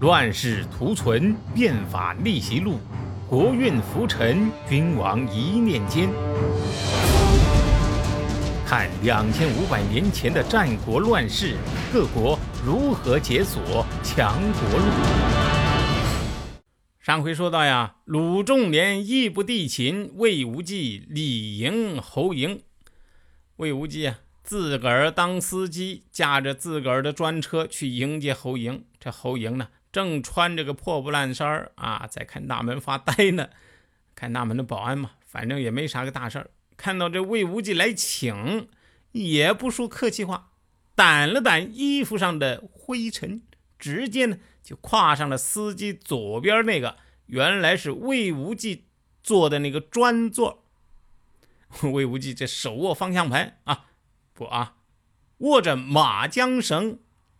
乱世图存，变法逆袭录，国运浮沉，君王一念间。看两千五百年前的战国乱世，各国如何解锁强国路。上回说到呀，鲁仲连义不帝秦，魏无忌礼迎侯嬴。魏无忌啊，自个儿当司机，驾着自个儿的专车去迎接侯嬴。这侯嬴呢，正穿着个破布烂衫啊，在看大门发呆呢。看大门的保安嘛，反正也没啥个大事儿。看到这魏无忌来请，也不说客气话，掸了掸衣服上的灰尘，直接呢就跨上了司机左边那个原来是魏无忌坐的那个专座。魏无忌这手握方向盘啊，不啊，握着马缰绳，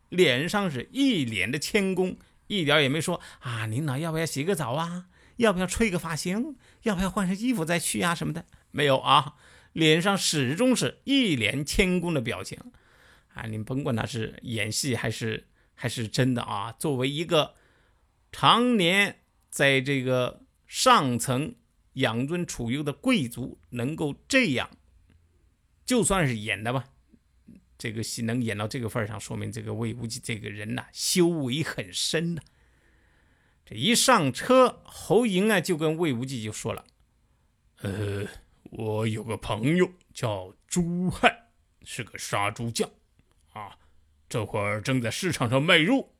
脸上是一脸的谦恭，一点也没说啊，领导要不要洗个澡啊？要不要吹个发型？要不要换身衣服再去呀？什么的没有啊，脸上始终是一脸谦恭的表情啊！你甭管他是演戏还是还是真的啊，作为一个常年在这个上层养尊处优的贵族，能够这样，就算是演的吧，这个戏能演到这个份上，说明这个魏无忌这个人呐，修为很深呐。这一上车，侯嬴啊就跟魏无忌就说了：“呃，我有个朋友叫朱亥，是个杀猪匠，啊，这会儿正在市场上卖肉，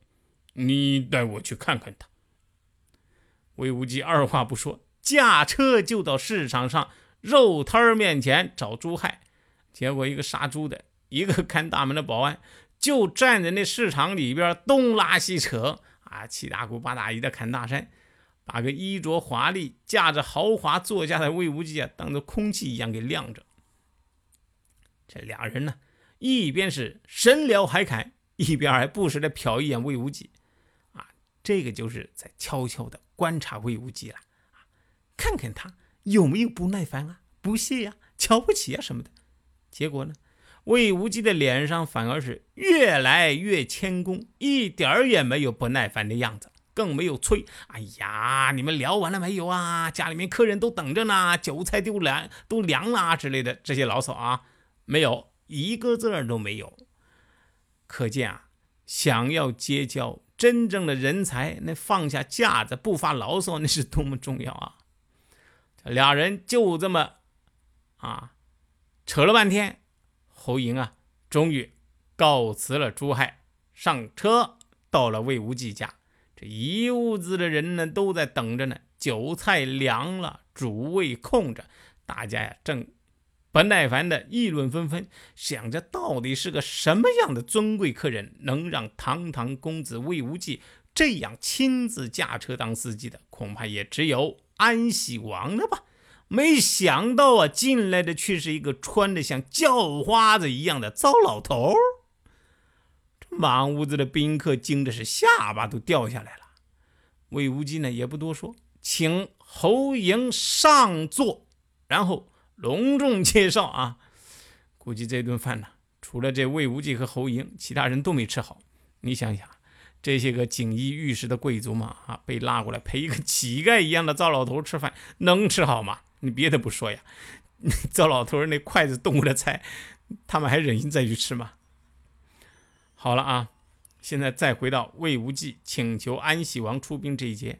你带我去看看他。”魏无忌二话不说，驾车就到市场上肉摊面前找朱亥。结果一个杀猪的，一个看大门的保安，就站在那市场里边东拉西扯。啊，七大姑八大姨的侃大山，把个衣着华丽、驾着豪华座驾的魏无忌啊，当做空气一样给晾着。这俩人呢，一边是神聊海侃，一边还不时的瞟一眼魏无忌。啊，这个就是在悄悄的观察魏无忌了。啊，看看他有没有不耐烦啊、不屑呀、瞧不起啊什么的。结果呢？魏无忌的脸上反而是越来越谦恭，一点儿也没有不耐烦的样子，更没有催。哎呀，你们聊完了没有啊？家里面客人都等着呢，韭菜都凉都凉了之类的这些牢骚啊，没有一个字儿都没有。可见啊，想要结交真正的人才，那放下架子不发牢骚，那是多么重要啊！俩人就这么啊扯了半天。侯嬴啊，终于告辞了朱亥，上车到了魏无忌家。这一屋子的人呢，都在等着呢。酒菜凉了，主位空着，大家呀正不耐烦的议论纷纷，想着到底是个什么样的尊贵客人，能让堂堂公子魏无忌这样亲自驾车当司机的？恐怕也只有安喜王了吧。没想到啊，进来的却是一个穿的像叫花子一样的糟老头。这满屋子的宾客惊的是下巴都掉下来了。魏无忌呢也不多说，请侯嬴上座，然后隆重介绍啊。估计这顿饭呢，除了这魏无忌和侯嬴，其他人都没吃好。你想想，这些个锦衣玉食的贵族嘛，啊，被拉过来陪一个 乞丐一样的糟老头吃饭，能吃好吗？你别的不说呀，糟老头那筷子动过的菜，他们还忍心再去吃吗？好了啊，现在再回到魏无忌请求安喜王出兵这一节，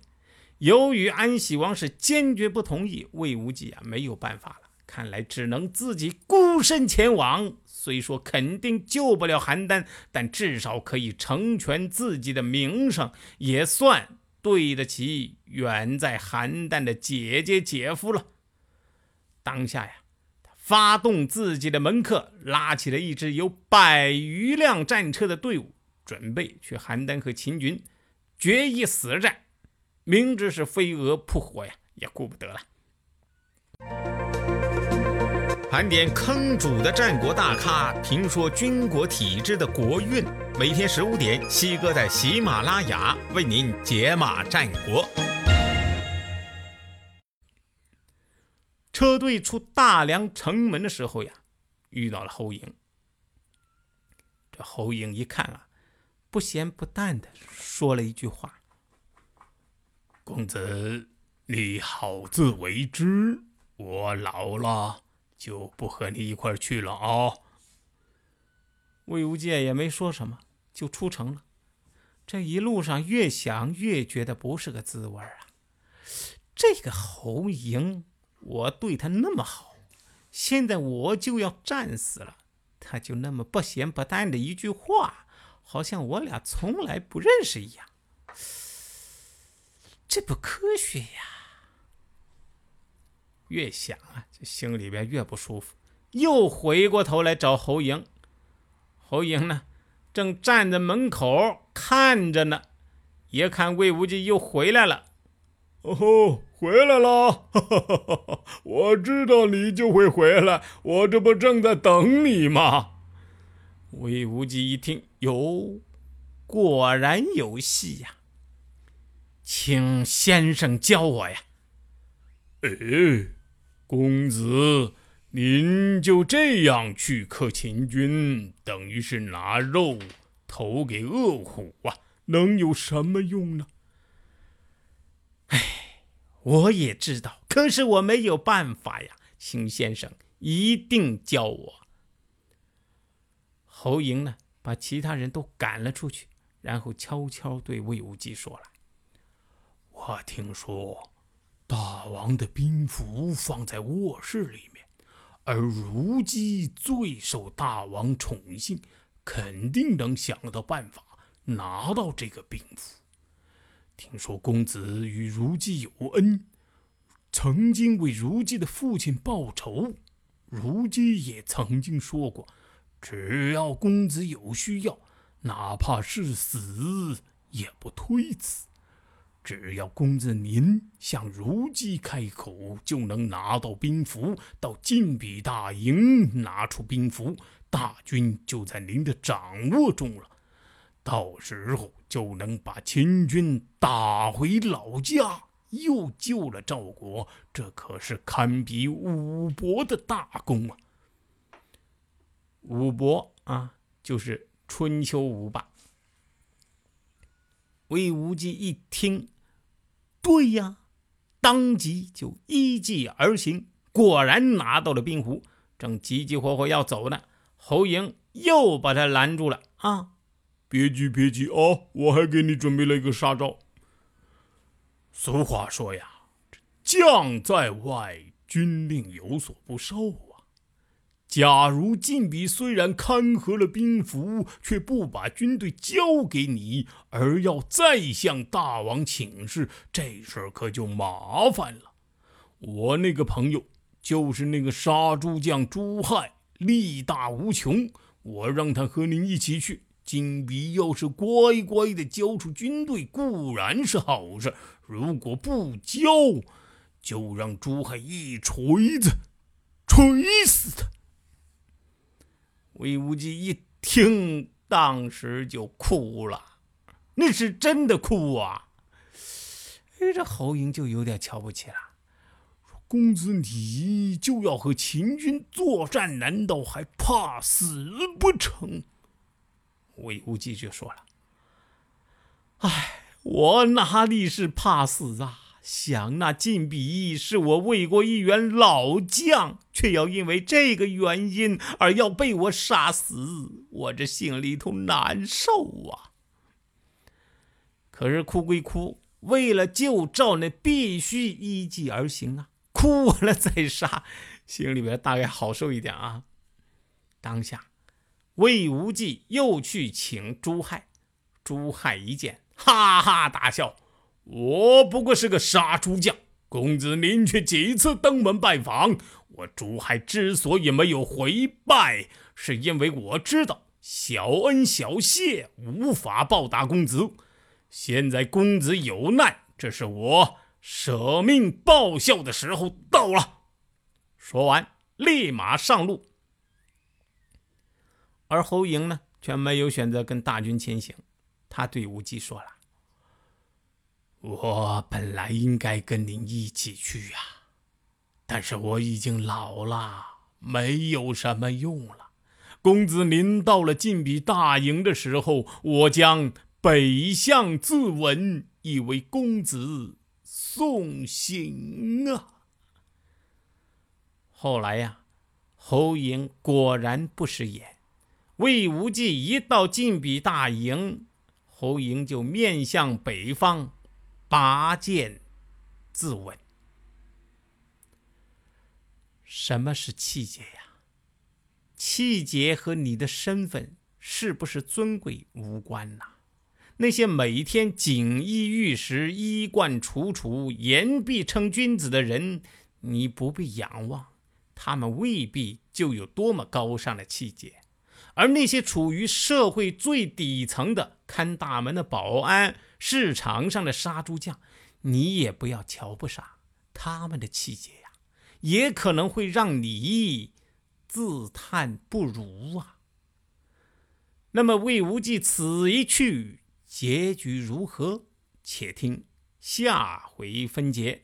由于安喜王是坚决不同意，魏无忌啊没有办法了，看来只能自己孤身前往。虽说肯定救不了邯郸，但至少可以成全自己的名声，也算对得起远在邯郸的姐姐姐夫了。当下呀，他发动自己的门客，拉起了一支有百余辆战车的队伍，准备去邯郸和秦军决一死战。明知是飞蛾扑火呀，也顾不得了。盘点坑主的战国大咖，评说军国体制的国运。每天十五点，西哥在喜马拉雅为您解码战国。车队出大梁城门的时候呀，遇到了侯嬴。这侯嬴一看啊，不咸不淡的说了一句话：“公子，你好自为之。我老了就不和你一块去了啊。魏无忌也没说什么，就出城了。这一路上越想越觉得不是个滋味啊！这个侯莹，我对他那么好，现在我就要战死了，他就那么不咸不淡的一句话，好像我俩从来不认识一样，这不科学呀！越想啊，这心里边越不舒服，又回过头来找侯莹。侯莹呢，正站在门口看着呢，也看魏无忌又回来了。哦吼，回来了！我知道你就会回来，我这不正在等你吗？魏无忌一听，哟，果然有戏呀！请先生教我呀。哎，公子。您就这样去克秦军，等于是拿肉投给恶虎啊，能有什么用呢？哎，我也知道，可是我没有办法呀，邢先生一定教我。侯莹呢，把其他人都赶了出去，然后悄悄对魏无忌说了：“我听说大王的兵符放在卧室里面。”而如姬最受大王宠幸，肯定能想到办法拿到这个兵符。听说公子与如姬有恩，曾经为如姬的父亲报仇。如姬也曾经说过，只要公子有需要，哪怕是死也不推辞。只要公子您向如姬开口，就能拿到兵符。到晋鄙大营拿出兵符，大军就在您的掌握中了。到时候就能把秦军打回老家，又救了赵国。这可是堪比武伯的大功啊！武伯啊，就是春秋五霸。魏无忌一听，对呀，当即就依计而行，果然拿到了冰壶，正急急火火要走呢。侯莹又把他拦住了。啊，别急别急啊，我还给你准备了一个杀招。俗话说呀，将在外，军令有所不受。假如晋鄙虽然看合了兵符，却不把军队交给你，而要再向大王请示，这事儿可就麻烦了。我那个朋友就是那个杀猪匠朱亥，力大无穷。我让他和您一起去。晋鄙要是乖乖的交出军队，固然是好事；如果不交，就让朱亥一锤子锤死他。魏无忌一听，当时就哭了，那是真的哭啊！哎，这侯莹就有点瞧不起了，说：“公子，你就要和秦军作战，难道还怕死不成？”魏无忌就说了：“哎，我哪里是怕死啊？”想那晋鄙是我魏国一员老将，却要因为这个原因而要被我杀死，我这心里头难受啊！可是哭归哭，为了救赵，那必须依计而行啊！哭完了再杀，心里边大概好受一点啊。当下，魏无忌又去请朱亥，朱亥一见，哈哈大笑。我不过是个杀猪匠，公子您却几次登门拜访我。朱亥之所以没有回拜，是因为我知道小恩小谢无法报答公子。现在公子有难，这是我舍命报效的时候到了。说完，立马上路。而侯莹呢，却没有选择跟大军前行，他对无忌说了。我本来应该跟您一起去呀，但是我已经老了，没有什么用了。公子，您到了晋鄙大营的时候，我将北向自刎，以为公子送行啊！后来呀，侯嬴果然不食言。魏无忌一到晋鄙大营，侯嬴就面向北方，拔剑自刎。什么是气节呀？气节和你的身份是不是尊贵无关呐。那些每天锦衣玉食、衣冠楚楚、言必称君子的人，你不必仰望。他们未必就有多么高尚的气节，而那些处于社会最底层的看大门的保安、市场上的杀猪匠，你也不要瞧不上他们的气节呀，也可能会让你自叹不如啊。那么魏无忌此一去，结局如何？且听下回分解。